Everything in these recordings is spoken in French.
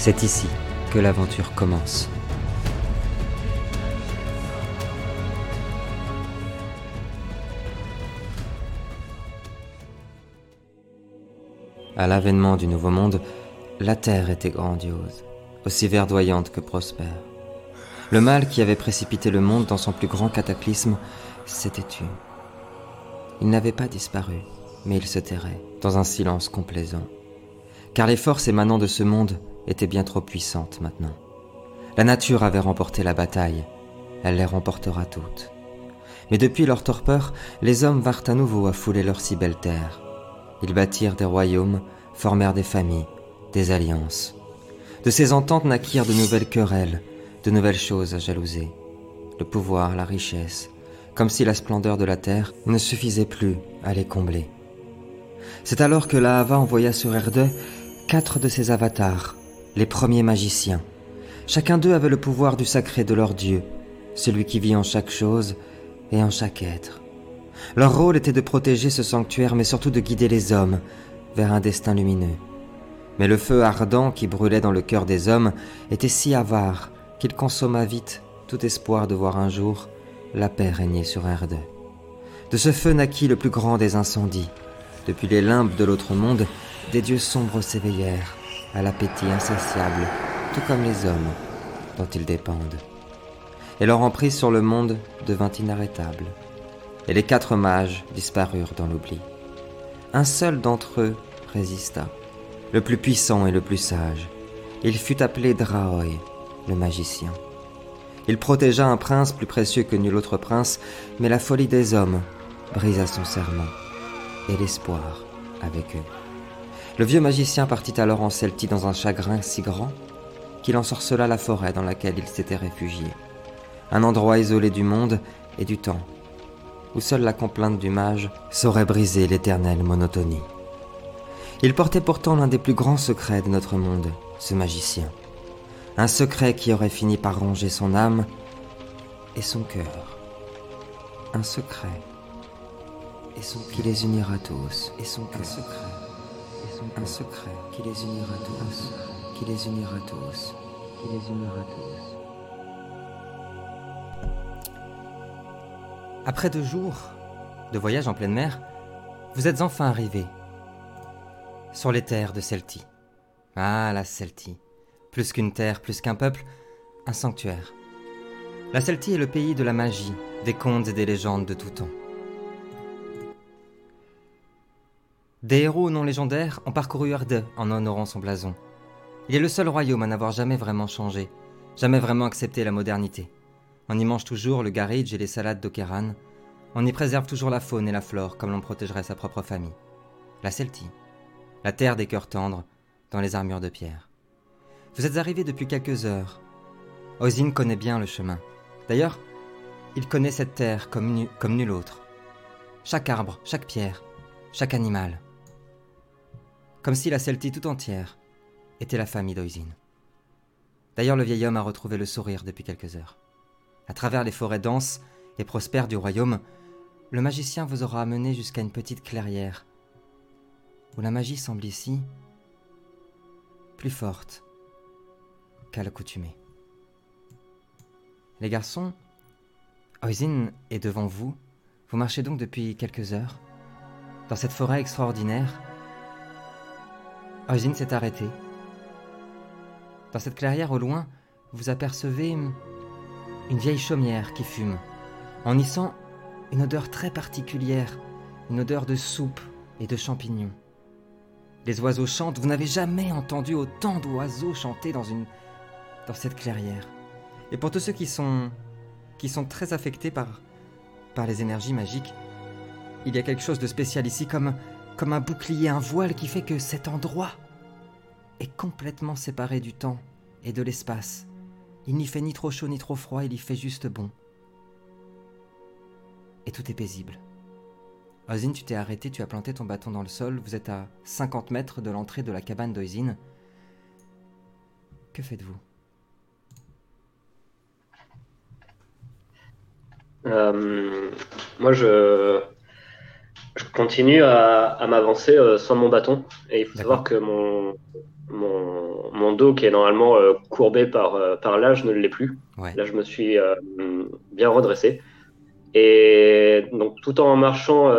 C'est ici que l'aventure commence. À l'avènement du Nouveau Monde, la Terre était grandiose, aussi verdoyante que prospère. Le mal qui avait précipité le monde dans son plus grand cataclysme s'était tu. Il n'avait pas disparu, mais il se tairait, dans un silence complaisant. Car les forces émanant de ce monde étaient bien trop puissantes maintenant. La nature avait remporté la bataille, elle les remportera toutes. Mais depuis leur torpeur, les hommes vinrent à nouveau à fouler leur si belle terre. Ils bâtirent des royaumes, formèrent des familles, des alliances. De ces ententes naquirent de nouvelles querelles, de nouvelles choses à jalouser. Le pouvoir, la richesse, comme si la splendeur de la terre ne suffisait plus à les combler. C'est alors que Lahava envoya sur Erde quatre de ses avatars, les premiers magiciens. Chacun d'eux avait le pouvoir du sacré de leur dieu, celui qui vit en chaque chose et en chaque être. Leur rôle était de protéger ce sanctuaire, mais surtout de guider les hommes vers un destin lumineux. Mais le feu ardent qui brûlait dans le cœur des hommes était si avare qu'il consomma vite tout espoir de voir un jour la paix régner sur Erde. De ce feu naquit le plus grand des incendies. Depuis les limbes de l'autre monde, des dieux sombres s'éveillèrent à l'appétit insatiable, tout comme les hommes dont ils dépendent. Et leur emprise sur le monde devint inarrêtable et les quatre mages disparurent dans l'oubli. Un seul d'entre eux résista, le plus puissant et le plus sage. Il fut appelé Draoi, le magicien. Il protégea un prince plus précieux que nul autre prince, mais la folie des hommes brisa son serment, et l'espoir avec eux. Le vieux magicien partit alors en Celtie dans un chagrin si grand qu'il ensorcela la forêt dans laquelle il s'était réfugié, un endroit isolé du monde et du temps, où seule la complainte du mage saurait briser l'éternelle monotonie. Il portait pourtant l'un des plus grands secrets de notre monde, ce magicien. Un secret qui aurait fini par ronger son âme et son cœur. Un secret et son qui les unira tous et son cœur. Un secret un secret qui les unira tous, qui les unira tous, qui les unira tous. Après deux jours de voyage en pleine mer, vous êtes enfin arrivé sur les terres de Celtie. Ah, la Celtie. Plus qu'une terre, plus qu'un peuple, un sanctuaire. La Celtie est le pays de la magie, des contes et des légendes de tout temps. Des héros non légendaires ont parcouru Erde en honorant son blason. Il est le seul royaume à n'avoir jamais vraiment changé, jamais vraiment accepté la modernité. On y mange toujours le garridge et les salades d'Okeran. On y préserve toujours la faune et la flore comme l'on protégerait sa propre famille. La Celtie, la terre des cœurs tendres, dans les armures de pierre. Vous êtes arrivé depuis quelques heures. Ozine connaît bien le chemin. D'ailleurs, il connaît cette terre comme, comme nul autre. Chaque arbre, chaque pierre, chaque animal. Comme si la Celtie tout entière était la famille d'Oisine. D'ailleurs, le vieil homme a retrouvé le sourire depuis quelques heures. À travers les forêts denses et prospères du royaume, le magicien vous aura amené jusqu'à une petite clairière, où la magie semble ici plus forte qu'à l'accoutumée. Les garçons, Oisin est devant vous. Vous marchez donc depuis quelques heures dans cette forêt extraordinaire. Oisin s'est arrêté. Dans cette clairière au loin, vous apercevez une vieille chaumière qui fume. On y sent une odeur très particulière, une odeur de soupe et de champignons. Les oiseaux chantent, vous n'avez jamais entendu autant d'oiseaux chanter dans, une, dans cette clairière. Et pour tous ceux qui sont, qui sont très affectés par, par les énergies magiques, il y a quelque chose de spécial ici, comme, comme un bouclier, un voile qui fait que cet endroit est complètement séparé du temps et de l'espace. Il n'y fait ni trop chaud ni trop froid, il y fait juste bon. Et tout est paisible. Ozine, tu t'es arrêté, tu as planté ton bâton dans le sol, vous êtes à 50 mètres de l'entrée de la cabane d'Oisine. Que faites-vous? Euh, Moi, je continue à, m'avancer euh, sans mon bâton. Et il faut savoir que mon, mon, mon dos qui est normalement euh, courbé par, euh, par l'âge ne l'est plus. Ouais. Là, je me suis bien redressé. Et donc, tout en marchant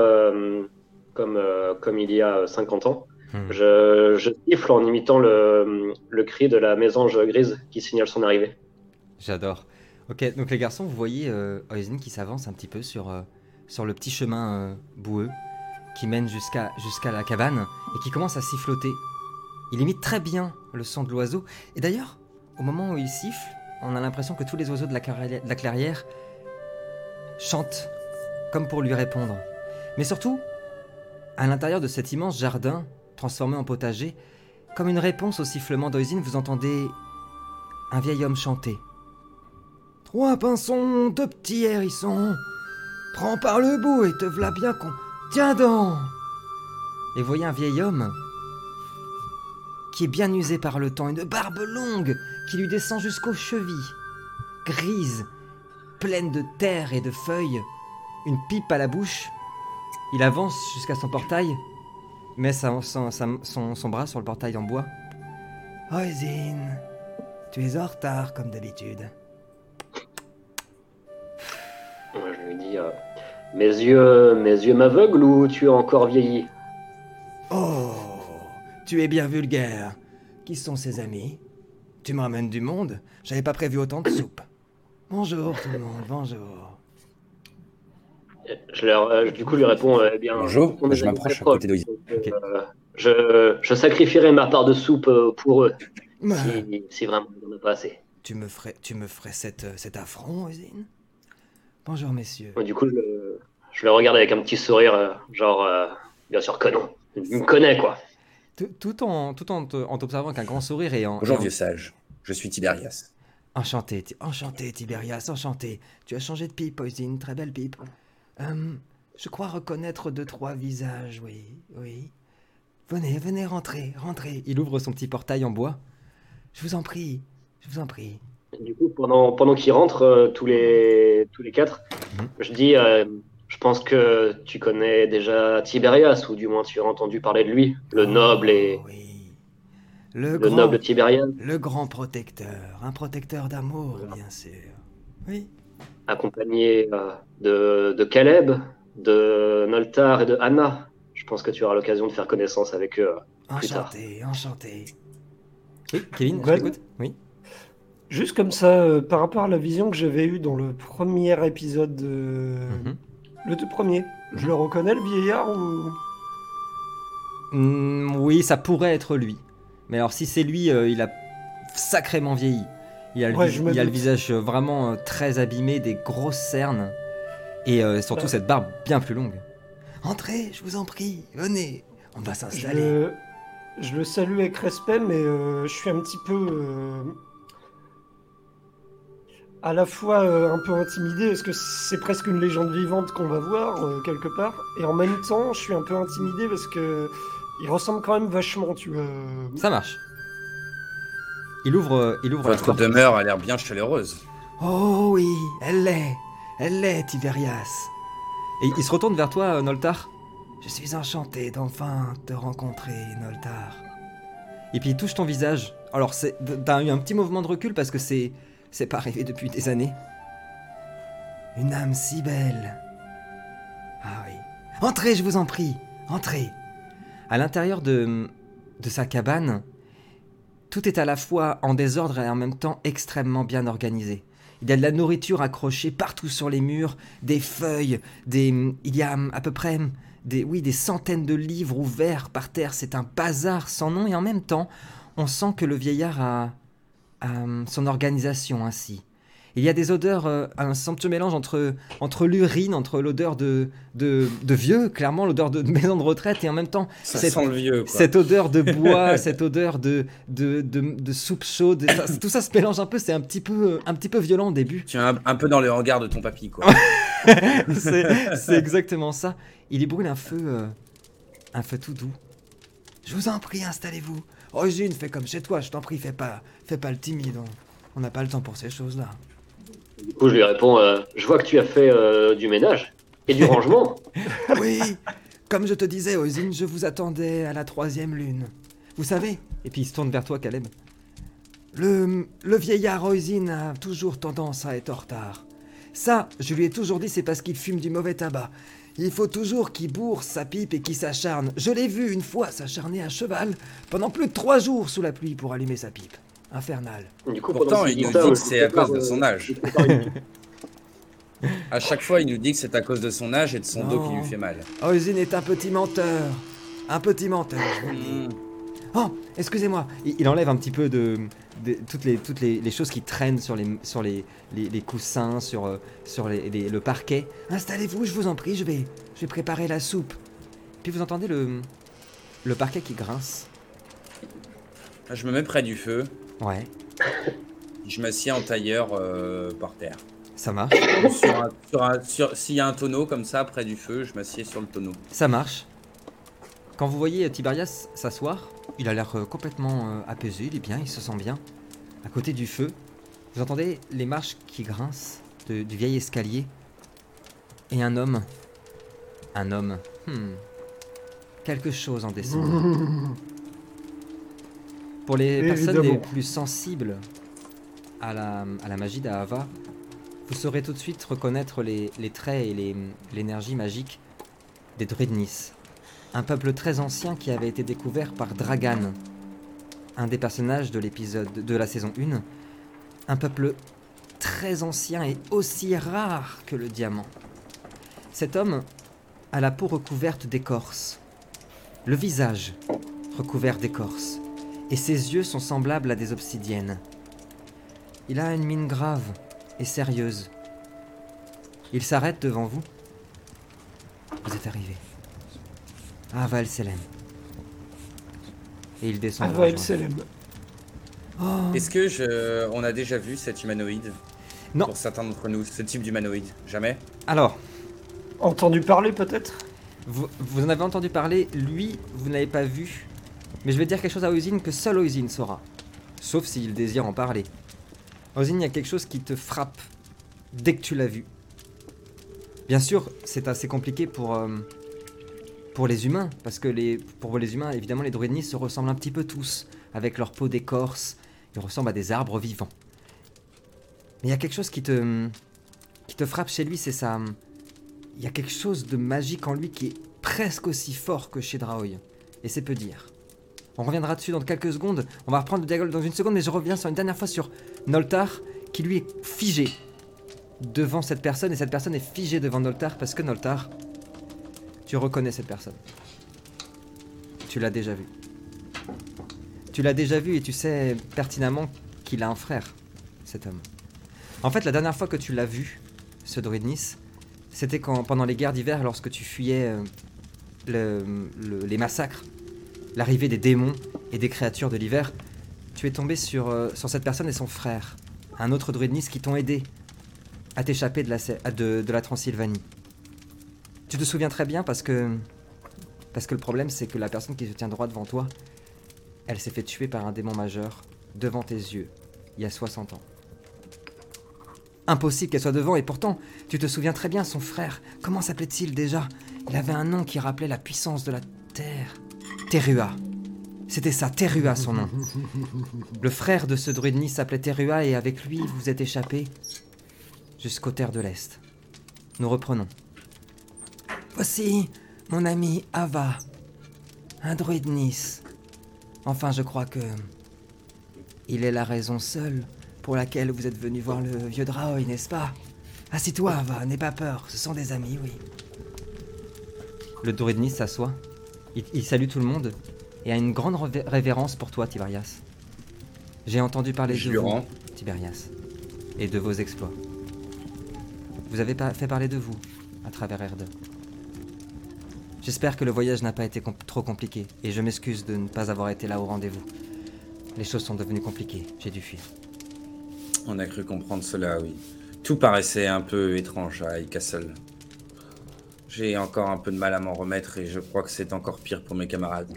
comme, comme il y a 50 ans, Hmm. je, je siffle en imitant le, le cri de la mésange grise qui signale son arrivée. J'adore. Ok, donc les garçons, vous voyez euh, Oisin qui s'avance un petit peu sur, euh, sur le petit chemin euh, boueux qui mène jusqu'à la cabane et qui commence à siffloter. Il imite très bien le son de l'oiseau. Et d'ailleurs, au moment où il siffle, on a l'impression que tous les oiseaux de la, clairière chantent comme pour lui répondre. Mais surtout, à l'intérieur de cet immense jardin transformé en potager, comme une réponse au sifflement d'Oisin, vous entendez un vieil homme chanter. Trois pinsons, deux petits hérissons, prends par le bout et te v'là bien con. Tiens donc Et voyez un vieil homme qui est bien usé par le temps, une barbe longue qui lui descend jusqu'aux chevilles, grise, pleine de terre et de feuilles, une pipe à la bouche. Il avance jusqu'à son portail, met sa- son, sa- son- son bras sur le portail en bois. Oisin, tu es en retard comme d'habitude. Moi, je lui dis euh, Mes yeux, mes yeux m'aveuglent ou tu es encore vieilli? Oh, tu es bien vulgaire. Qui sont ces amis? Tu me ramènes du monde? J'avais pas prévu autant de soupe. Bonjour tout le monde, bonjour. je leur, euh, Du coup, je lui réponds euh, Eh bien, Bonjour, je m'approche très à côté proches, d'Oisin. donc, Ok. euh, je, je sacrifierai ma part de soupe euh, pour eux, Mais si, si vraiment il n'y en a pas assez. tu me ferais, tu me ferais cet, euh, cet affront, Oisin Bonjour messieurs. Ouais, Du coup, je le, je le regarde avec un petit sourire, euh, genre, euh, bien sûr que non. Il me connaît, quoi. Tout, tout en, tout en, t'observant avec un grand sourire et en... Bonjour vieux sage, je suis Tiberias. Enchanté, enchanté Tiberias, enchanté. Tu as changé de pipe, Oisin, très belle pipe. Hum, je crois reconnaître deux, trois visages, oui, oui. Venez, venez, rentrez, rentrez. Il ouvre son petit portail en bois. Je vous en prie, je vous en prie. Du coup, pendant, pendant qu'ils rentrent, euh, tous, les, tous les quatre, Mhm. je dis euh, Je pense que tu connais déjà Tiberias, ou du moins tu as entendu parler de lui, le noble et oui. Le, le grand, noble Tiberias, le grand protecteur, un protecteur d'amour, bien sûr. Oui. accompagné euh, de, de Caleb, de Noltar et de Anna. Je pense que tu auras l'occasion de faire connaissance avec eux. Plus tard. Enchanté, enchanté. Oui, Kevin, je t'écoute Oui. Juste comme ça, euh, par rapport à la vision que j'avais eue dans le premier épisode, de... Mhm. le tout premier, je le reconnais le vieillard ou? Hmm, oui, ça pourrait être lui. Mais alors, si c'est lui, euh, il a sacrément vieilli. Il a le, Ouais, vis- je me il a le doute. visage euh, vraiment euh, très abîmé, des grosses cernes. Et euh, surtout cette barbe bien plus longue. Entrez, je vous en prie, venez. On va je s'installer. le... je le salue avec respect, mais euh, je suis un petit peu euh, à la fois euh, un peu intimidé parce que c'est presque une légende vivante qu'on va voir euh, quelque part, et en même temps, je suis un peu intimidé parce que il ressemble quand même vachement, tu vois. Ça marche. Il ouvre, euh, il ouvre la Votre porte. demeure a l'air bien chaleureuse. Oh oui, elle l'est. Elle l'est, Tiberias. Et il se retourne vers toi, Noltar. Je suis enchanté d'enfin te rencontrer, Noltar. Et puis il touche ton visage. Alors, c'est- t'as eu un petit mouvement de recul parce que c'est. C'est pas arrivé depuis des années. Une âme si belle. Ah oui. Entrez, je vous en prie. Entrez. À l'intérieur de, de sa cabane, tout est à la fois en désordre et en même temps extrêmement bien organisé. Il y a de la nourriture accrochée partout sur les murs, des feuilles, des... il y a à peu près des, oui, des centaines de livres ouverts par terre. C'est un bazar sans nom et en même temps, on sent que le vieillard a, hum, son organisation ainsi. Il y a des odeurs, euh, un somptueux mélange entre, entre l'urine, entre l'odeur de, de, de vieux, clairement l'odeur de, de maison de retraite, et en même temps Ça Cette- sent le vieux, quoi. cette odeur de bois, cette odeur de, de, soupe chaude, ça- tout ça se mélange un peu, c'est un petit peu, un petit peu violent au début. Tu es un, un peu dans le regard de ton papy, quoi. c'est c'est exactement ça. Il y brûle un feu, euh, un feu tout doux. Je vous en prie, installez-vous. Rosine, fais comme chez toi, je t'en prie, fais pas, fais pas le timide. On- n'a pas le temps pour ces choses-là. Du coup, je lui réponds euh, Je vois que tu as fait euh, du ménage et du rangement. Oui, comme je te disais, Ozine, je vous attendais à la troisième lune. Vous savez Et puis il se tourne vers toi, Caleb. Le, le vieillard Oisin a toujours tendance à être en retard. Ça, je lui ai toujours dit, c'est parce qu'il fume du mauvais tabac. Il faut toujours qu'il bourre sa pipe et qu'il s'acharne. Je l'ai vu une fois s'acharner à cheval pendant plus de trois jours sous la pluie pour allumer sa pipe. Infernal. Du coup, Pourtant, il nous dit que c'est à cause de son âge. À chaque fois, il nous dit que c'est à cause de son âge et de son dos qui lui fait mal. Oisin est un petit menteur. Un petit menteur, je vous le dis. Oh, excusez-moi. Il, il enlève un petit peu de, de- toutes, les, toutes les, les choses qui traînent sur les, sur les, les, les coussins, sur, euh, sur le parquet. Installez-vous, je vous en prie, je vais, je vais préparer la soupe. Puis vous entendez le, le parquet qui grince. Je me mets près du feu. Ouais, Je m'assieds en tailleur euh, par terre. ça marche. Sur- S'il y a un tonneau comme ça près du feu, je m'assieds sur le tonneau. Ça marche. Quand vous voyez Tiberias s'asseoir, il a l'air euh, complètement euh, apaisé, il est bien, il se sent bien. À côté du feu, vous entendez les marches qui grincent de- du vieil escalier. Et un homme. Un homme. Hmm. Quelque chose en descendant. Pour les personnes les plus sensibles à la, à la magie d'Ahava, vous saurez tout de suite reconnaître les, les traits et l'énergie magique des druides Nice. Un peuple très ancien qui avait été découvert par Dragan, un des personnages de l'épisode de la saison 1. Un peuple très ancien et aussi rare que le diamant. Cet homme a la peau recouverte d'écorce, le visage recouvert d'écorce, et ses yeux sont semblables à des obsidiennes. Il a une mine grave et sérieuse. Il s'arrête devant vous. Vous êtes arrivé. À Val Selem. Et il descend. Ah. Selem. Oh, Est-ce que je... on a déjà vu cet humanoïde Non. Pour certains d'entre nous, ce type d'humanoïde. Jamais Alors, Entendu parler peut-être? Vous, vous en avez entendu parler, lui, vous n'avez pas vu. Mais je vais dire quelque chose à Oisin que seul Oisin saura. Sauf s'il désire en parler. Oisin, il y a quelque chose qui te frappe dès que tu l'as vu. Bien sûr, c'est assez compliqué pour, euh, pour les humains, parce que les, pour les humains, évidemment, les druides se ressemblent un petit peu tous, avec leur peau d'écorce. Ils ressemblent à des arbres vivants. Mais il y a quelque chose qui te, qui te frappe chez lui, c'est ça. Il y a quelque chose de magique en lui qui est presque aussi fort que chez Draoy. Et c'est peu dire. On reviendra dessus dans quelques secondes. On va reprendre le dialogue dans une seconde, mais je reviens sur une dernière fois sur Noltar, qui lui est figé devant cette personne, et cette personne est figée devant Noltar parce que Noltar, tu reconnais cette personne. Tu l'as déjà vu. Tu l'as déjà vu et tu sais pertinemment qu'il a un frère, cet homme. En fait, la dernière fois que tu l'as vu, ce druide Nice, c'était quand, pendant les guerres d'hiver, lorsque tu fuyais euh, le- le- les massacres, l'arrivée des démons et des créatures de l'hiver, tu es tombé sur, euh, sur cette personne et son frère, un autre druide Nice qui t'ont aidé à t'échapper de la Transylvanie. Tu te souviens très bien parce que. Parce que le problème, c'est que la personne qui se tient droit devant toi, elle s'est fait tuer par un démon majeur devant tes yeux, il y a 60 ans. Impossible qu'elle soit devant, et pourtant, tu te souviens très bien, son frère, comment s'appelait-il déjà? Il avait un nom qui rappelait la puissance de la Terre. Terua. C'était ça, Terua son nom. Le frère de ce druide s'appelait Terua, et avec lui, vous êtes échappé jusqu'aux terres de l'Est. Nous reprenons. Voici mon ami Ava, un druide Nice. Enfin, je crois que il est la raison seule pour laquelle vous êtes venu voir le vieux Draoy, n'est-ce pas? Assis-toi, Ava, n'aie pas peur, ce sont des amis, oui. Le druide Nice s'assoit. Il, il salue tout le monde et a une grande révé- révérence pour toi, Tiberias. J'ai entendu parler de vous. Tiberias, et de vos exploits. Vous avez pas fait parler de vous à travers Erde. J'espère que le voyage n'a pas été com- trop compliqué, et je m'excuse de ne pas avoir été là au rendez-vous. Les choses sont devenues compliquées, j'ai dû fuir. On a cru comprendre cela, oui. Tout paraissait un peu étrange à High Castle. J'ai encore un peu de mal à m'en remettre et je crois que c'est encore pire pour mes camarades.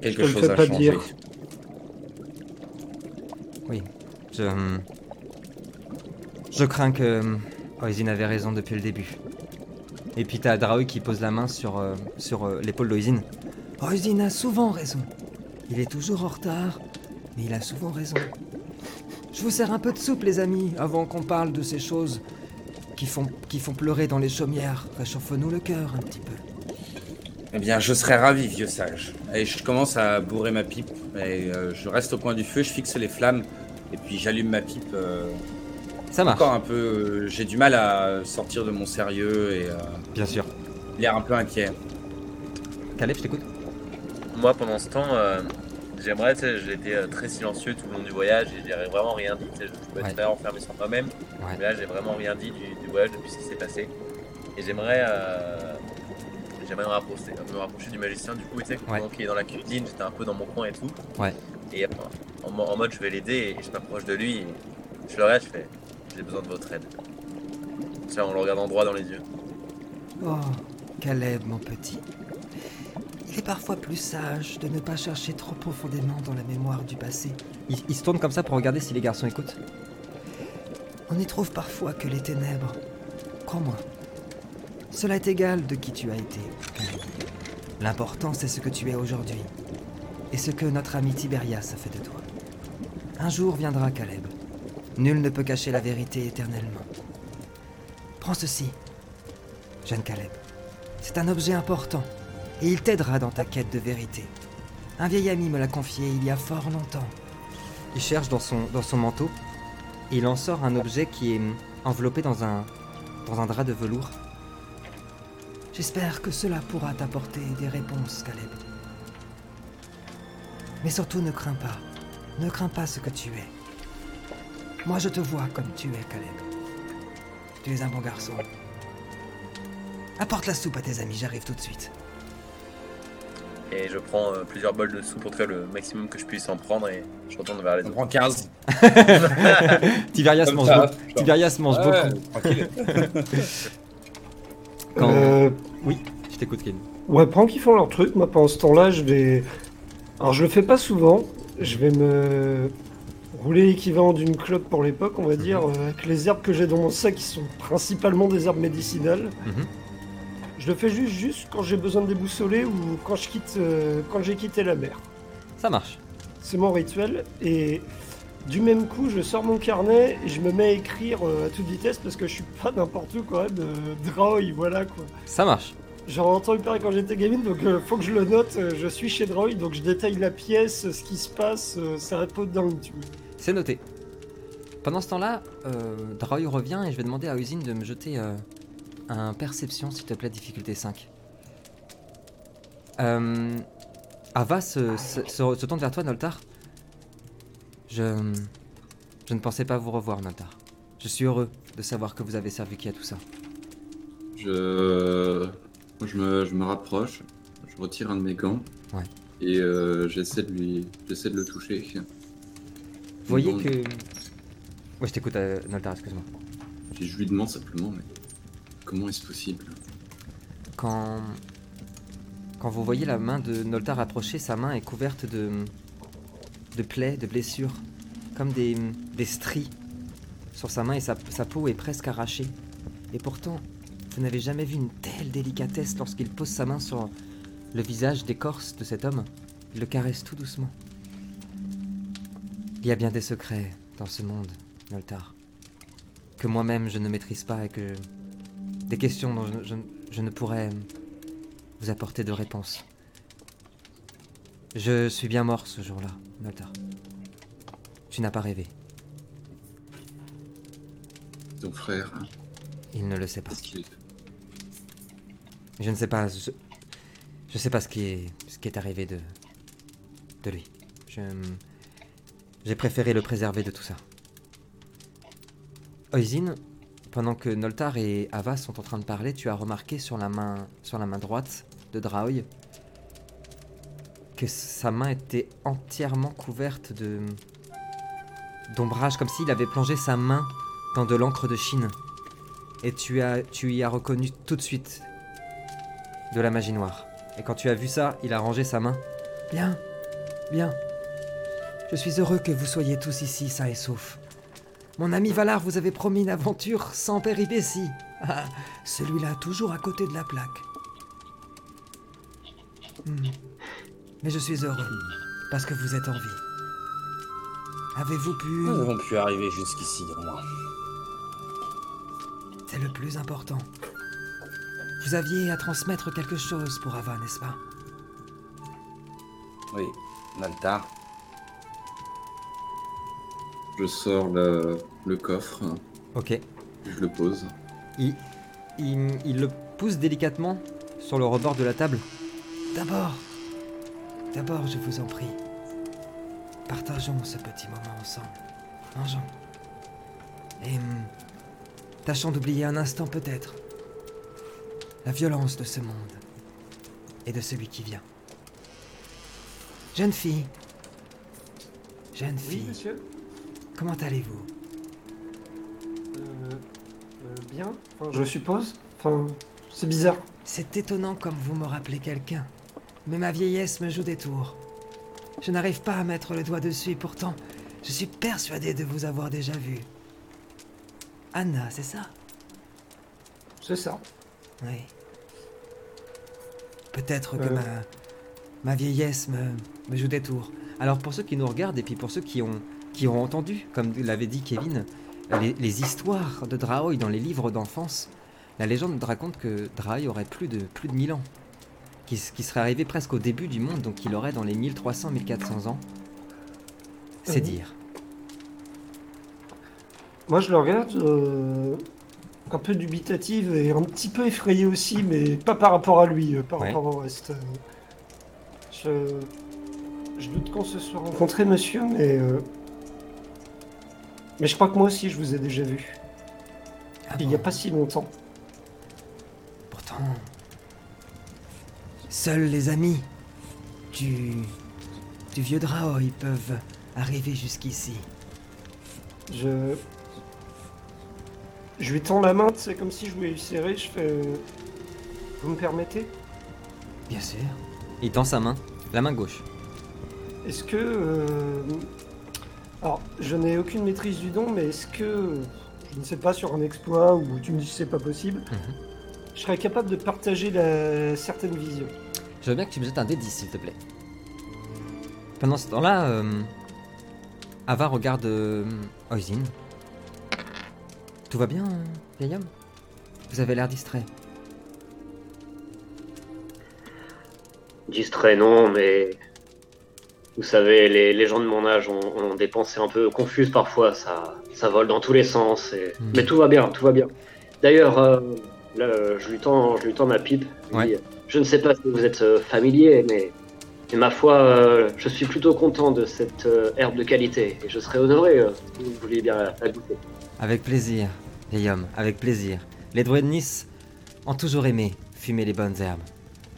Quelque chose fais a pas changé. dire. Oui, je. hum, Je crains que. hum, Oisin avait raison depuis le début. Et puis t'as Draoui qui pose la main sur, euh, sur euh, l'épaule d'Oisin. Oisin a souvent raison. Il est toujours en retard, Mais il a souvent raison. Je vous sers un peu de soupe, les amis, avant qu'on parle de ces choses qui font, qui font pleurer dans les chaumières. Réchauffe-nous le cœur un petit peu. Eh bien, je serais ravi, vieux sage. Et je commence à bourrer ma pipe. Et euh, je reste au coin du feu, je fixe les flammes. Et puis j'allume ma pipe. Ça marche. encore un peu. euh, J'ai du mal à sortir de mon sérieux et euh, Bien sûr. l'air un peu inquiet. Caleb, je t'écoute. Moi, pendant ce temps, euh, j'aimerais, tu sais, j'ai été euh, très silencieux tout le long du voyage et j'ai vraiment rien dit. tu sais, Je peux être Ouais. très enfermé sur moi-même, Ouais. mais là, j'ai vraiment rien dit du, du voyage depuis ce qui s'est passé. Et j'aimerais, euh, j'aimerais me rapprocher, me rapprocher du magicien. Du coup, tu sais, Ouais. pendant qu'il est dans la cuisine, j'étais un peu dans mon coin et tout. Ouais. Et euh, en, mo- en mode, je vais l'aider et je m'approche de lui. Et je le regarde, je fais, j'ai besoin de votre aide. Sais, en le regardant droit dans les yeux. Oh, Caleb, mon petit. Il est parfois plus sage de ne pas chercher trop profondément dans la mémoire du passé. Il, il se tourne comme ça pour regarder si les garçons écoutent. On n'y trouve parfois que les ténèbres. Crois-moi. Cela est égal de qui tu as été. L'important, c'est ce que tu es aujourd'hui. Et ce que notre ami Tiberias a fait de toi. Un jour viendra, Caleb. Nul ne peut cacher la vérité éternellement. Prends ceci, jeune Caleb. C'est un objet important. Et il t'aidera dans ta quête de vérité. Un vieil ami me l'a confié il y a fort longtemps. Il cherche dans son, dans son manteau et il en sort un objet qui est enveloppé dans un, dans un drap de velours. J'espère que cela pourra t'apporter des réponses, Caleb. Mais surtout ne crains pas. Ne crains pas ce que tu es. Moi je te vois comme tu es, Caleb. Tu es un bon garçon. Apporte la soupe à tes amis, j'arrive tout de suite. Et je prends euh, plusieurs bols de soupe pour faire le maximum que je puisse en prendre et je retourne vers les On autres. prend 15. Tiberias mange, ça, beaucoup. genre. Tiberias mange Ouais, beaucoup. tranquille. Quand- Euh, Je t'écoute, Ken. ouais, prends qu'ils font leur truc. Moi, pendant ce temps-là, je vais. Alors, je le fais pas souvent. Je vais me rouler l'équivalent d'une clope pour l'époque, on va dire, euh, avec les herbes que j'ai dans mon sac, qui sont principalement des herbes médicinales. Mhm. Je le fais juste, juste quand j'ai besoin de déboussoler ou quand je quitte, euh, quand j'ai quitté la mer. Ça marche. C'est mon rituel et du même coup, je sors mon carnet et je me mets à écrire euh, à toute vitesse parce que je suis pas n'importe où quand même. Euh, Draoy, voilà quoi. Ça marche. J'en ai entendu parler quand j'étais gamine, donc euh, faut que je le note. Euh, je suis chez Droid, donc je détaille la pièce, ce qui se passe. euh, c'est un peu dingue, tu vois. C'est noté. Pendant ce temps-là, euh, Droy revient et je vais demander à Usine de me jeter euh, un perception, s'il te plaît, difficulté 5. Euh, Ava se, se- se- se tourne vers toi, Noltar. Je, je ne pensais pas vous revoir, Noltar. Je suis heureux de savoir que vous avez servi qui à tout ça. Je... me, je me rapproche, je retire un de mes gants. Ouais. Et euh, j'essaie de lui, j'essaie de le toucher. Vous voyez que... Ouais, je t'écoute, euh, Noltar, excuse-moi. Je lui demande simplement, mais comment est-ce possible? Quand... Quand vous voyez la main de Noltar approcher, sa main est couverte de... de plaies, de blessures, comme des, des stries sur sa main et sa, sa peau est presque arrachée. Et pourtant, vous n'avez jamais vu une telle délicatesse lorsqu'il pose sa main sur le visage d'écorce de cet homme. Il le caresse tout doucement. Il y a bien des secrets dans ce monde, Noltar, que moi-même je ne maîtrise pas et que des questions dont je, je- je ne pourrais vous apporter de réponses. Je suis bien mort ce jour-là, Noltar. Tu n'as pas rêvé. Ton frère, hein, Il ne le sait pas. Je ne sais pas. Je, je sais pas ce qui est, ce qui est arrivé de, de lui. Je, j'ai préféré le préserver de tout ça. Oisin, pendant que Noltar et Ava sont en train de parler, tu as remarqué sur la main, sur la main droite de Draoy que sa main était entièrement couverte de d'ombrage, comme s'il avait plongé sa main dans de l'encre de Chine. Et tu, as, tu y as reconnu tout de suite de la magie noire. Et quand tu as vu ça, il a rangé sa main. Bien, bien. Je suis heureux que vous soyez tous ici, sains et saufs. Mon ami Valar vous avait promis une aventure sans péripéties. Ah, Celui-là, toujours à côté de la plaque. Hmm. Mais je suis heureux, parce que vous êtes en vie. Avez-vous pu... Nous avons pu arriver jusqu'ici, au moins. C'est le plus important. Vous aviez à transmettre quelque chose pour Ava, n'est-ce pas? Oui, Naltar. Je sors le, le coffre, Ok. je le pose. Il, il, il le pousse délicatement sur le rebord de la table. D'abord, d'abord, je vous en prie, partageons ce petit moment ensemble. Mangeons. Et hum, tâchons d'oublier un instant peut-être la violence de ce monde et de celui qui vient. Jeune fille, jeune Oui, fille, monsieur comment allez-vous? Euh, euh, Bien, enfin, je suppose. Enfin, c'est bizarre. C'est étonnant comme vous me rappelez quelqu'un. Mais ma vieillesse me joue des tours. Je n'arrive pas à mettre le doigt dessus et pourtant, je suis persuadé de vous avoir déjà vu. Anna, c'est ça? C'est ça. Oui. Peut-être que Euh. ma, ma vieillesse me, me joue des tours. Alors pour ceux qui nous regardent et puis pour ceux qui ont, qui ont entendu, comme l'avait dit Kevin, les, les histoires de Draoï dans les livres d'enfance, la légende raconte que Draoï aurait plus de, plus de 1000 ans, qui, serait arrivé presque au début du monde, donc il aurait dans les 1300-1400 ans. C'est Mhm. dire. Moi, je le regarde euh, un peu dubitative et un petit peu effrayé aussi, mais pas par rapport à lui, euh, par Ouais. rapport au reste. euh. Je, je doute qu'on se soit rencontrés, monsieur, mais. euh, Mais je crois que moi aussi, je vous ai déjà vu. Ah Il n'y a pas si longtemps. Pourtant, seuls les amis du, du vieux Draoï peuvent arriver jusqu'ici. Je. Je lui tends la main, c'est comme si je voulais lui serrer. Je fais. euh, Vous me permettez? Bien sûr. Il tend sa main, la main gauche. Est-ce que. euh, Alors, je n'ai aucune maîtrise du don, mais est-ce que. Je ne sais pas, sur un exploit où tu me dis que c'est pas possible, Mhm. je serais capable de partager la... certaines visions. Je veux bien que tu me jettes un D10, s'il te plaît. Pendant ce temps-là, euh, Ava regarde euh, Oisin. Tout va bien, euh, vieil homme? Vous avez l'air distrait. Distrait, non, mais. Vous savez, les, les gens de mon âge ont, ont des pensées un peu confuses parfois, ça, ça vole dans tous les sens. et- Mhm. Mais tout va bien, tout va bien. D'ailleurs, euh, je lui, tends, je lui tends ma pipe. je lui Ouais. dis, Je ne sais pas si vous êtes euh, familier, mais, mais ma foi, euh, je suis plutôt content de cette euh, herbe de qualité et je serais honoré si vous vouliez bien la, la goûter. Avec plaisir, vieil homme, avec plaisir. Les druides de Nice ont toujours aimé fumer les bonnes herbes.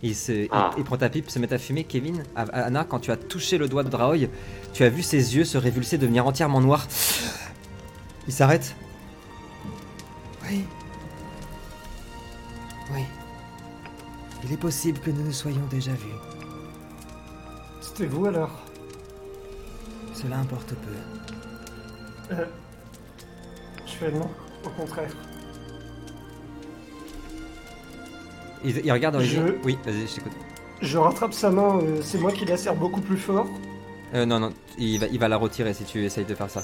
Il, se, il- Ah. il prend ta pipe, se met à fumer. Kevin, Anna, quand tu as touché le doigt de Draoï, tu as vu ses yeux se révulser, devenir entièrement noirs. Il s'arrête. Oui. Oui. Il est possible que nous nous soyons déjà vus. C'était vous alors? Cela importe peu. Euh, Je fais non, au contraire. Il, il regarde Oisin. Je- Oui, vas-y, je t'écoute. Je rattrape sa main, euh, c'est moi qui la serre beaucoup plus fort. Euh, non, non, il va, il va la retirer si tu essayes de faire ça.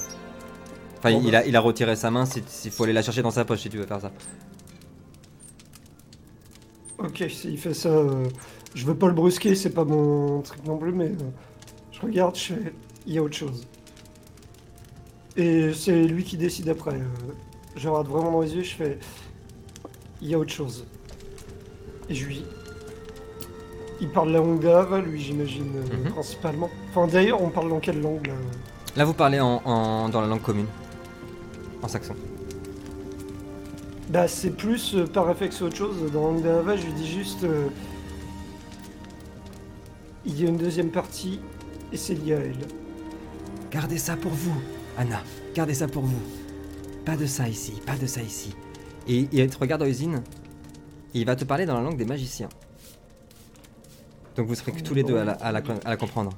Enfin, Bon, il, bah. a, il a retiré sa main, s'il s'il faut aller la chercher dans sa poche si tu veux faire ça. Ok, s'il fait ça, euh, je veux pas le brusquer, c'est pas mon truc non plus, mais euh, je regarde, je fais, il y a autre chose. Et c'est lui qui décide après. je regarde vraiment dans les yeux, je fais, il y a autre chose. Et je lui, il parle la langue d'Ava, lui, j'imagine, euh, Mhm. principalement. Enfin, d'ailleurs, on parle dans quelle langue là Là, vous parlez en, en- dans la langue commune. En saxon. Bah, c'est plus euh, par réflexe autre chose. Dans d'Ava, je lui dis juste, euh, il y a une deuxième partie, et c'est lié à elle. Gardez ça pour vous, Anna. Gardez ça pour vous. Pas de ça ici, pas de ça ici. Et, et il te regarde Oisin. Et il va te parler dans la langue des magiciens. Donc vous serez que tous les deux à la, à la- à la comprendre.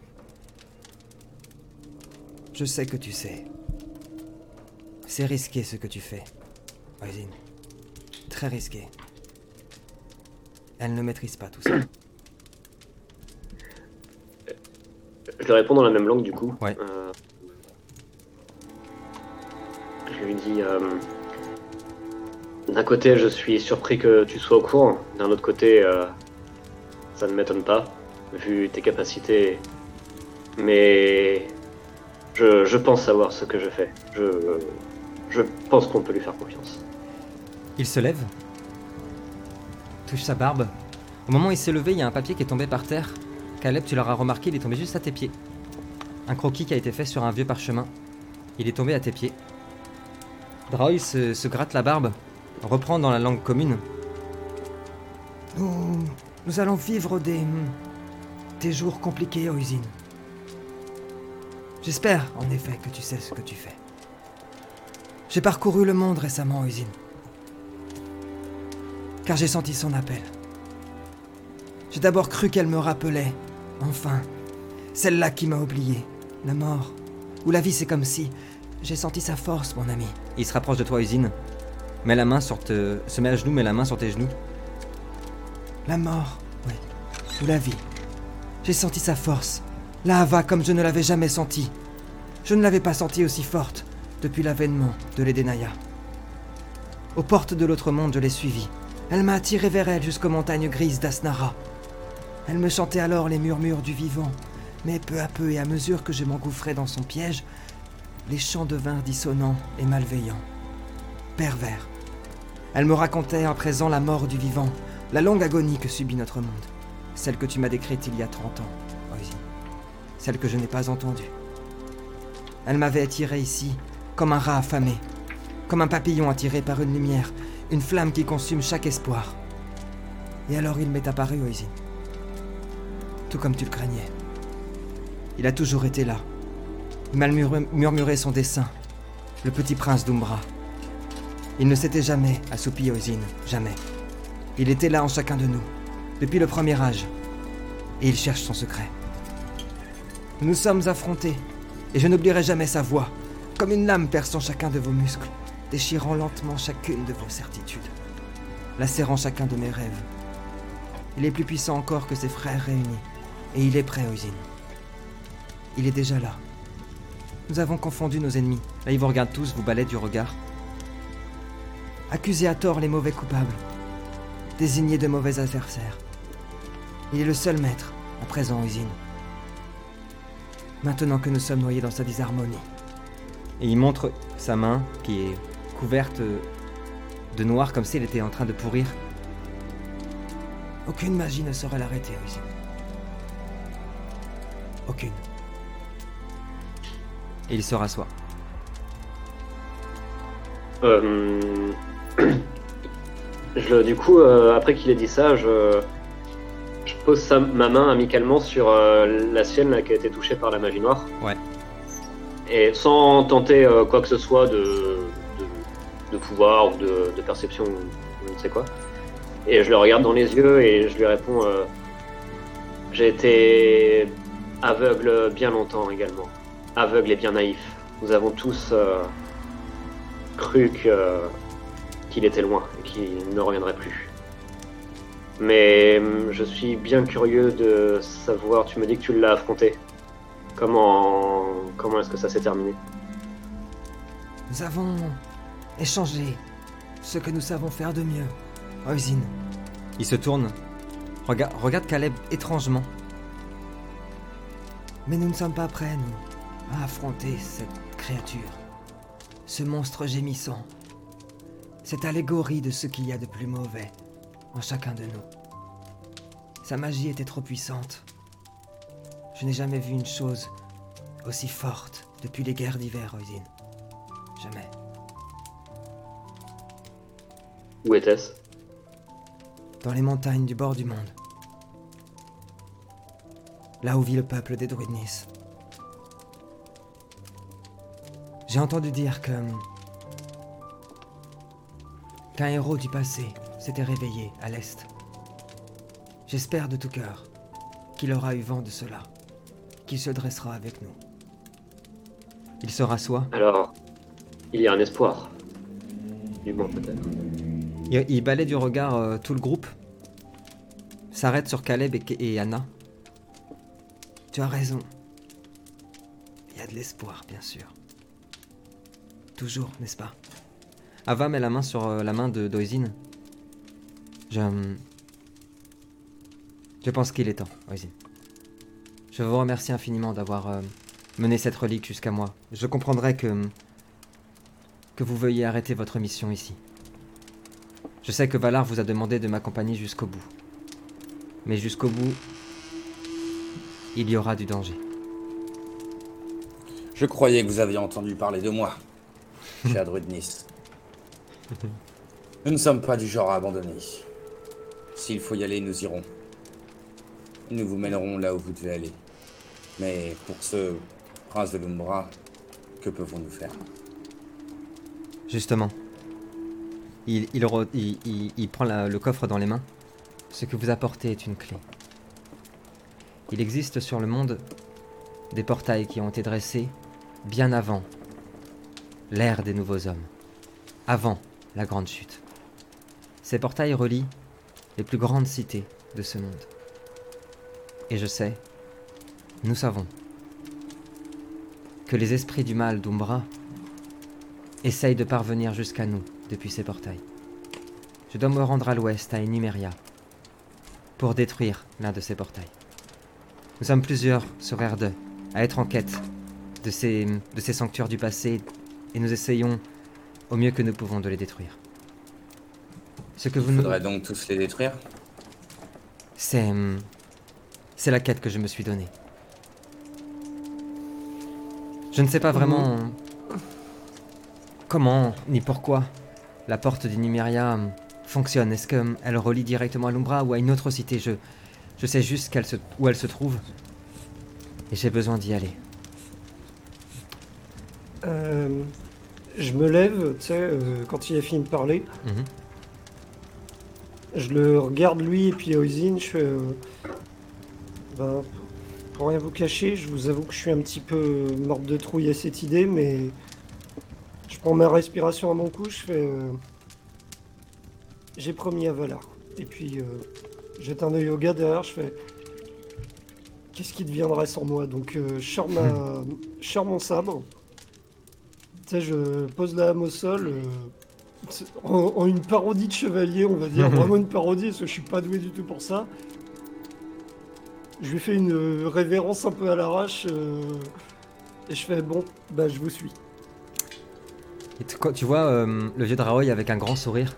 Je sais que tu sais. C'est risqué ce que tu fais, Oisin. Très risqué. Elle ne maîtrise pas tout ça. Je lui réponds dans la même langue du coup. Ouais. Euh, Je lui dis euh, D'un côté, je suis surpris que tu sois au courant. D'un autre côté, euh, ça ne m'étonne pas, vu tes capacités. Mais je, pense savoir ce que je fais. Je, pense qu'on peut lui faire confiance. Il se lève, touche sa barbe. Au moment où il s'est levé, il y a un papier qui est tombé par terre. Caleb, tu l'auras remarqué, il est tombé juste à tes pieds. Un croquis qui a été fait sur un vieux parchemin. Il est tombé à tes pieds. Se, se gratte la barbe, reprend dans la langue commune. Nous, nous allons vivre des, des jours compliqués aux usines. J'espère, en effet, que tu sais ce que tu fais. J'ai parcouru le monde récemment aux usines. Car j'ai senti son appel. J'ai d'abord cru qu'elle me rappelait, enfin, celle-là qui m'a oublié, la mort, ou la vie c'est comme si. J'ai senti sa force, mon ami. Il se rapproche de toi, usine. Met la main sur se met à genoux, met la main sur tes genoux. La mort, oui. Ou la vie. J'ai senti sa force. La Hava comme je ne l'avais jamais sentie. Je ne l'avais pas sentie aussi forte depuis l'avènement de l'Edenaya. Aux portes de l'autre monde, je l'ai suivie. Elle m'a attiré vers elle jusqu'aux montagnes grises d'Asnara. Elle me chantait alors les murmures du vivant, mais peu à peu et à mesure que je m'engouffrais dans son piège, les chants devinrent dissonants et malveillants, pervers. Elle me racontait à présent la mort du vivant, la longue agonie que subit notre monde, celle que tu m'as décrite il y a 30 ans, Oisin. celle que je n'ai pas entendue. Elle m'avait attiré ici, comme un rat affamé, comme un papillon attiré par une lumière, une flamme qui consume chaque espoir. Et alors il m'est apparu, Oisin. Tout comme tu le craignais. Il a toujours été là. Il m'a murmuré, murmuré son dessein. Le petit prince d'Umbra. Il ne s'était jamais assoupi, Oisin, jamais. Il était là en chacun de nous, depuis le premier âge. Et il cherche son secret. Nous nous sommes affrontés, et je n'oublierai jamais sa voix, comme une lame perçant chacun de vos muscles, déchirant lentement chacune de vos certitudes, lacérant chacun de mes rêves. Il est plus puissant encore que ses frères réunis, et il est prêt, Oisin. Il est déjà là. Nous avons confondu nos ennemis. Là, ils vous regardent tous, vous balayent du regard. Accusé à tort les mauvais coupables. Désigné de mauvais adversaires. Il est le seul maître, à présent, Usine. Maintenant que nous sommes noyés dans sa disharmonie. Et il montre sa main qui est couverte de noir comme si elle était en train de pourrir. Aucune magie ne saurait l'arrêter, Usine. Aucune. Et il se rassoit. Euh, je, du coup, euh, après qu'il ait dit ça, je, je pose sa- ma main amicalement sur euh, la sienne là, qui a été touchée par la magie noire. Ouais. Et sans tenter euh, quoi que ce soit de, de, de pouvoir ou de, de perception ou je ne sais quoi. Et je le regarde dans les yeux et je lui réponds J'ai été aveugle bien longtemps également. Aveugle et bien naïf. Nous avons tous cru que- qu'il était loin et qu'il ne reviendrait plus. Mais hum, je suis bien curieux de savoir, tu me dis que tu l'as affronté. Comment, comment est-ce que ça s'est terminé? Nous avons échangé ce que nous savons faire de mieux. Oisin. Il se tourne. Rega- regarde Caleb étrangement. Mais nous ne sommes pas prêts, nous, à affronter cette créature. Ce monstre gémissant. Cette allégorie de ce qu'il y a de plus mauvais en chacun de nous. Sa magie était trop puissante. Je n'ai jamais vu une chose aussi forte depuis les guerres d'hiver, Oisin. Jamais. Où était-ce? Dans les montagnes du bord du monde. Là où vit le peuple des Druidnis. J'ai entendu dire que. Qu'un héros du passé s'était réveillé à l'est. J'espère de tout cœur qu'il aura eu vent de cela, qu'il se dressera avec nous. Il se rassoit. Alors, il y a un espoir. Du moins peut-être. Il, il balaie du regard euh, tout le groupe. S'arrête sur Caleb et, et Anna. Tu as raison. Il y a de l'espoir, bien sûr. toujours, n'est-ce pas? Ava met la main sur euh, la main de d'Oisin. Je. Je pense qu'il est temps, Oisin. Je vous remercie infiniment d'avoir euh, mené cette relique jusqu'à moi. Je comprendrai que. que vous veuillez arrêter votre mission ici. Je sais que Valar vous a demandé de m'accompagner jusqu'au bout. Mais jusqu'au bout, il y aura du danger. Je croyais que vous aviez entendu parler de moi, druide Nice. Nous ne sommes pas du genre à abandonner. S'il faut y aller, nous irons. Nous vous mènerons là où vous devez aller. Mais pour ce prince de l'Umbra, que pouvons-nous faire? Justement. Il, il, re- il- il- il prend le coffre dans les mains. Ce que vous apportez est une clé. Il existe sur le monde des portails qui ont été dressés bien avant l'ère des nouveaux hommes, avant la grande chute. Ces portails relient les plus grandes cités de ce monde. Et je sais, nous savons, que les esprits du mal d'Umbra essaye de parvenir jusqu'à nous depuis ces portails. Je dois me rendre à l'ouest, à Enumeria, pour détruire l'un de ces portails. Nous sommes plusieurs sur Erde à être en quête de ces sanctuaires du passé et nous essayons au mieux que nous pouvons de les détruire. Ce que vous Il nous... faudrait donc tous les détruire C'est... hum, C'est la quête que je me suis donnée. Je ne sais pas vraiment comment ni pourquoi la porte d'Inimeria hum, fonctionne. Est-ce qu'elle relie directement à l'Umbra ou à une autre cité? Je, je sais juste qu'elle se, où elle se trouve. Et j'ai besoin d'y aller. Euh, je me lève, tu sais, euh, quand il a fini de parler. Mhm. Je le regarde lui et puis Oisin, je fais. euh, ben, pour rien vous cacher, je vous avoue que je suis un petit peu morte de trouille à cette idée, mais je prends ma respiration à mon cou, je fais. euh, J'ai promis à Valar. Et puis, euh, jette un œil au gars derrière, je fais. Qu'est-ce qui deviendrait sans moi? Donc, euh, je, sors ma... je sors mon sabre. Tu sais, je pose la lame au sol. euh, c'est- en, en une parodie de chevalier, on va dire. Vraiment une parodie, parce que je suis pas doué du tout pour ça. Je lui fais une euh, révérence un peu à l'arrache. euh, et je fais bon, bah je vous suis. Et tu, quand tu vois euh, le vieux Draoï avec un grand sourire.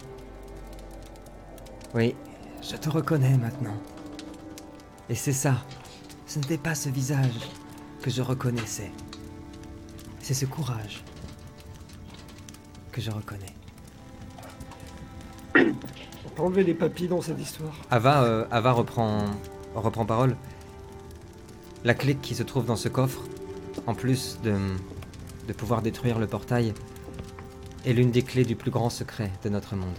Oui, Je te reconnais maintenant. et c'est ça. Ce n'était pas ce visage que je reconnaissais. C'est ce courage que je reconnais. On peut enlever les papilles dans cette histoire. Ava, euh, Ava reprend, reprend parole. La clé qui se trouve dans ce coffre, en plus de, de pouvoir détruire le portail, est l'une des clés du plus grand secret de notre monde.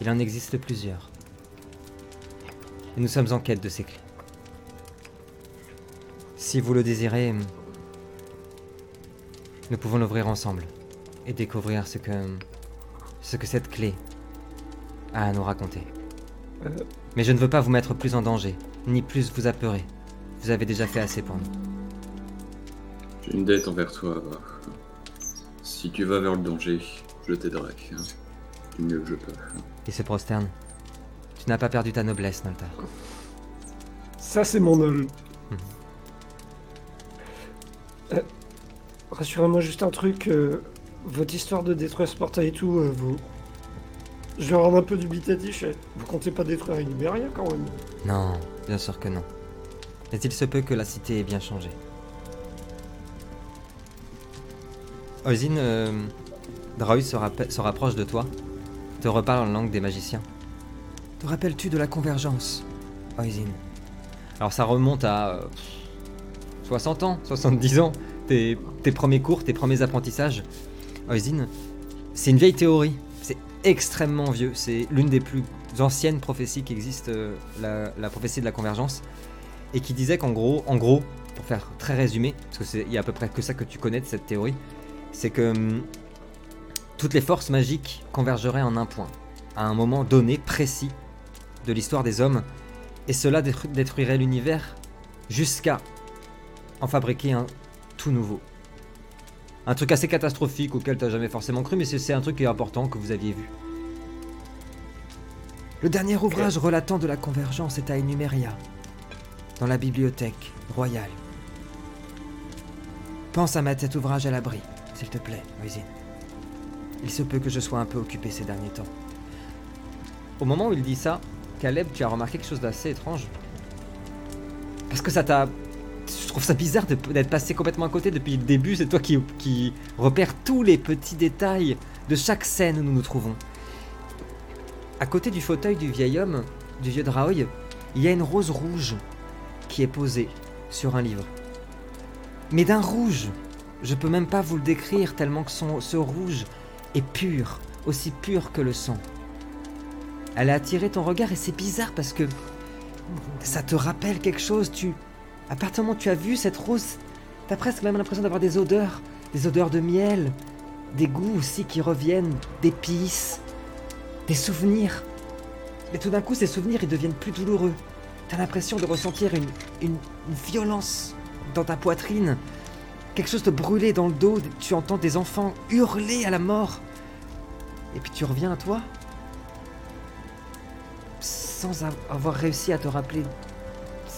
Il en existe plusieurs. Et nous sommes en quête de ces clés. Si vous le désirez, nous pouvons l'ouvrir ensemble et découvrir ce que, ce que cette clé a à nous raconter. Euh, Mais je ne veux pas vous mettre plus en danger, ni plus vous apeurer. Vous avez déjà fait assez pour nous. J'ai une dette envers toi, Ava. Si tu vas vers le danger, je t'aiderai. hein, Du mieux que je peux. Il se prosterne. Tu n'as pas perdu ta noblesse, Nolta. Ça, c'est mon ol. Euh, Rassurez-moi juste un truc. euh, votre histoire de détruire ce portail et tout, euh, vous. Je vais rendre un peu dubitatif. Vous comptez pas détruire Iberia quand même Non, bien sûr que non. Mais il se peut que la cité ait bien changé. Oisin, euh, Draui se, rapproche de toi, te reparle en langue des magiciens. Te rappelles-tu de la convergence, Oisin Alors ça remonte à euh, 60 ans, 70 ans, tes, tes premiers cours, tes premiers apprentissages. Oisin, c'est une vieille théorie, c'est extrêmement vieux, c'est l'une des plus anciennes prophéties qui existent, euh, la, prophétie de la convergence, et qui disait qu'en gros, en gros, pour faire très résumé, parce que c'est- il y a à peu près que ça que tu connais de cette théorie, c'est que hum, toutes les forces magiques convergeraient en un point, à un moment donné précis de l'histoire des hommes, et cela détru- détruirait l'univers jusqu'à en fabriquer un tout nouveau. Un truc assez catastrophique auquel t'as jamais forcément cru, mais c'est un truc qui est important que vous aviez vu. Le dernier ouvrage relatant de la convergence est à Enumeria, dans la bibliothèque royale. Pense à mettre cet ouvrage à l'abri, s'il te plaît, Moisine. Il se peut que je sois un peu occupé ces derniers temps. Au moment où il dit ça, Caleb, tu as remarqué quelque chose d'assez étrange. Parce que ça t'a. Je trouve ça bizarre d'être passé complètement à côté depuis le début. C'est toi qui, qui repères tous les petits détails de chaque scène où nous nous trouvons. À côté du fauteuil du vieil homme, du vieux Draoy, il y a une rose rouge qui est posée sur un livre. Mais d'un rouge, je peux même pas vous le décrire tellement que ce rouge est pur, aussi pur que le sang. Elle a attiré ton regard et c'est bizarre parce que ça te rappelle quelque chose. Tu, à partir du moment où tu as vu cette rose, t'as presque même l'impression d'avoir des odeurs, des odeurs de miel, des goûts aussi qui reviennent, d'épices, des souvenirs. Mais tout d'un coup, ces souvenirs ils deviennent plus douloureux. T'as l'impression de ressentir une, une, une violence dans ta poitrine, quelque chose de brûlé dans le dos. Tu entends des enfants hurler à la mort. Et puis tu reviens à toi sans av- avoir réussi à te rappeler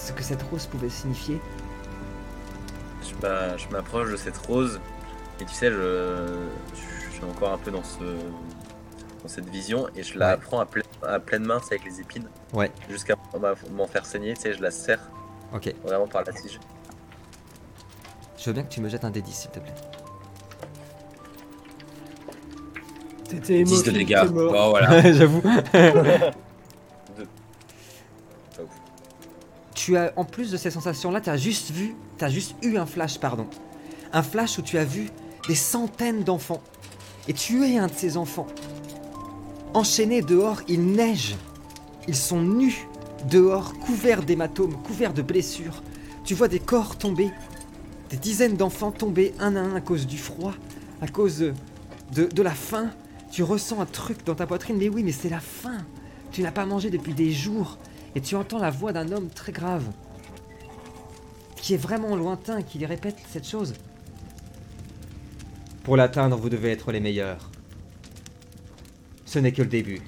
ce que cette rose pouvait signifier. Je m'a- je m'approche de cette rose et tu sais, je, je suis encore un peu dans, ce, dans cette vision et je la Ouais. prends à, pleine- à pleine main, c'est avec les épines, Ouais. jusqu'à m'a- m'en faire saigner. Tu sais, je la serre Ok. vraiment par la tige. Je veux bien que tu me jettes un D10 s'il te plaît. T'étais 10 de dégâts. Bon, voilà. J'avoue. Tu as, en plus de ces sensations-là, tu as juste vu, tu juste eu un flash, pardon. Un flash où tu as vu des centaines d'enfants. Et tu es un de ces enfants. Enchaînés dehors, il neige. Ils sont nus dehors, couverts d'hématomes, couverts de blessures. Tu vois des corps tomber, des dizaines d'enfants tomber un à un à cause du froid, à cause de la faim. Tu ressens un truc dans ta poitrine, mais oui, mais c'est la faim. Tu n'as pas mangé depuis des jours et tu entends la voix d'un homme très grave, qui est vraiment lointain, qui lui répète cette chose. Pour l'atteindre, vous devez être les meilleurs. Ce n'est que le début.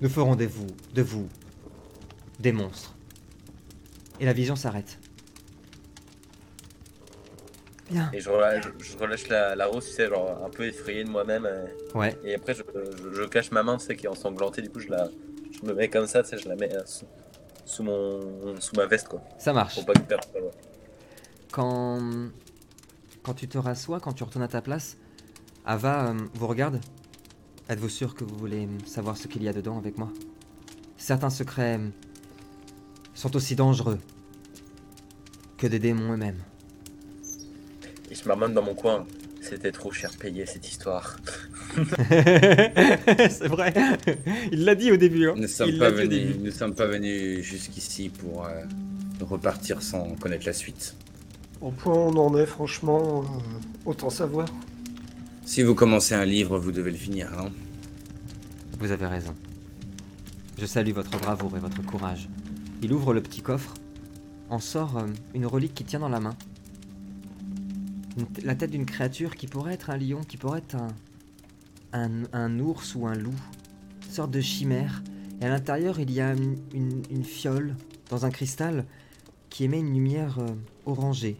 Nous ferons de vous, de vous, des monstres. Et la vision s'arrête. Bien. Et je relâche, je relâche la, la rose, tu sais, genre un peu effrayé de moi-même. euh, Ouais. Et après, je, je- je cache ma main, tu sais, qui est ensanglantée. Du coup, je, la, je me mets comme ça, tu sais, je la mets euh, sous, sous mon, sous ma veste, quoi. Ça marche. Pour pas que. Quand, quand tu te rassois, quand tu retournes à ta place, Ava euh, vous regarde. Êtes-vous sûr que vous voulez savoir ce qu'il y a dedans avec moi? Certains secrets euh, sont aussi dangereux que des démons eux-mêmes. Et je marmonne dans mon coin. C'était trop cher payé cette histoire. C'est vrai. Il l'a dit au début. hein. Nous ne sommes, Il pas l'a dit au venus, début. nous ne sommes pas venus jusqu'ici pour euh, repartir sans connaître la suite. Au point où on en est, franchement, euh, autant savoir. Si vous commencez un livre, vous devez le finir, non? Vous avez raison. Je salue votre bravoure et votre courage. Il ouvre le petit coffre, en sort euh, une relique qui tient dans la main. La tête d'une créature qui pourrait être un lion, qui pourrait être un, un, ours ou un loup, sorte de chimère. Et à l'intérieur, il y a une, fiole dans un cristal qui émet une lumière euh, orangée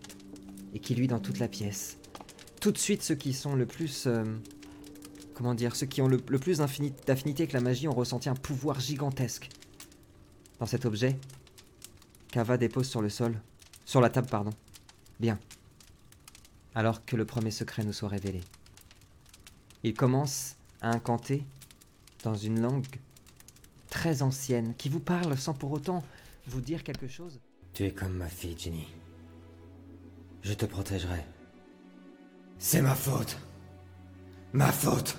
et qui luit dans toute la pièce. Tout de suite, ceux qui sont le plus euh, comment dire, ceux qui ont le, plus d'affinité avec la magie ont ressenti un pouvoir gigantesque. Dans cet objet, Kava dépose sur le sol, sur la table, pardon. Bien. Alors que le premier secret nous soit révélé. Il commence à incanter dans une langue très ancienne qui vous parle sans pour autant vous dire quelque chose. Tu es comme ma fille, Jenny. Je te protégerai. C'est ma faute. Ma faute.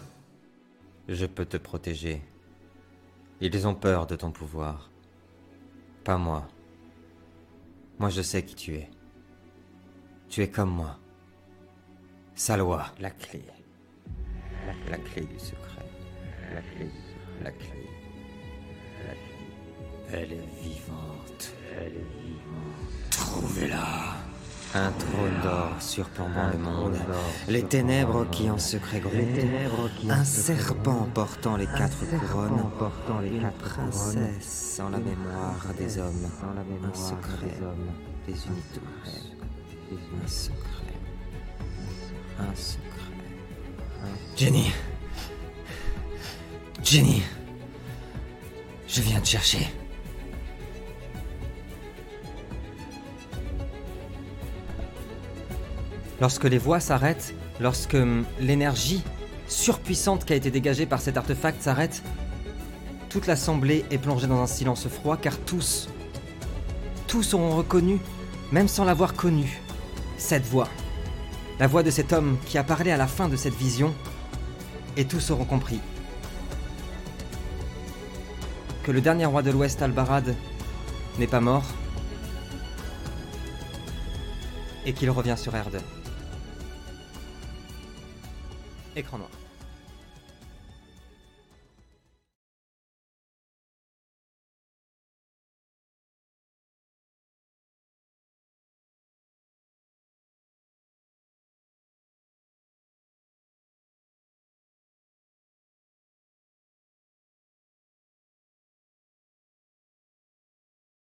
Je peux te protéger. Ils ont peur de ton pouvoir. Pas moi. Moi je sais qui tu es. Tu es comme moi. Salwa. La clé. La, clé du secret. La clé. La clé. La clé. Elle est vivante. Elle est vivante. Trouvez-la. Un trône d'or surplombant le monde. Les ténèbres qui en secret grondent. Un serpent portant les quatre couronnes. Une princesse sans la mémoire des hommes. Un secret des unités. Un secret. Un secret. Jenny. Jenny. Je viens te chercher. Lorsque les voix s'arrêtent, lorsque hum, l'énergie surpuissante qui a été dégagée par cet artefact s'arrête, toute l'assemblée est plongée dans un silence froid car tous, tous auront reconnu, même sans l'avoir connu, cette voix. La voix de cet homme qui a parlé à la fin de cette vision, et tous auront compris que le dernier roi de l'Ouest, Albarad, n'est pas mort, et qu'il revient sur Erde. Écran noir.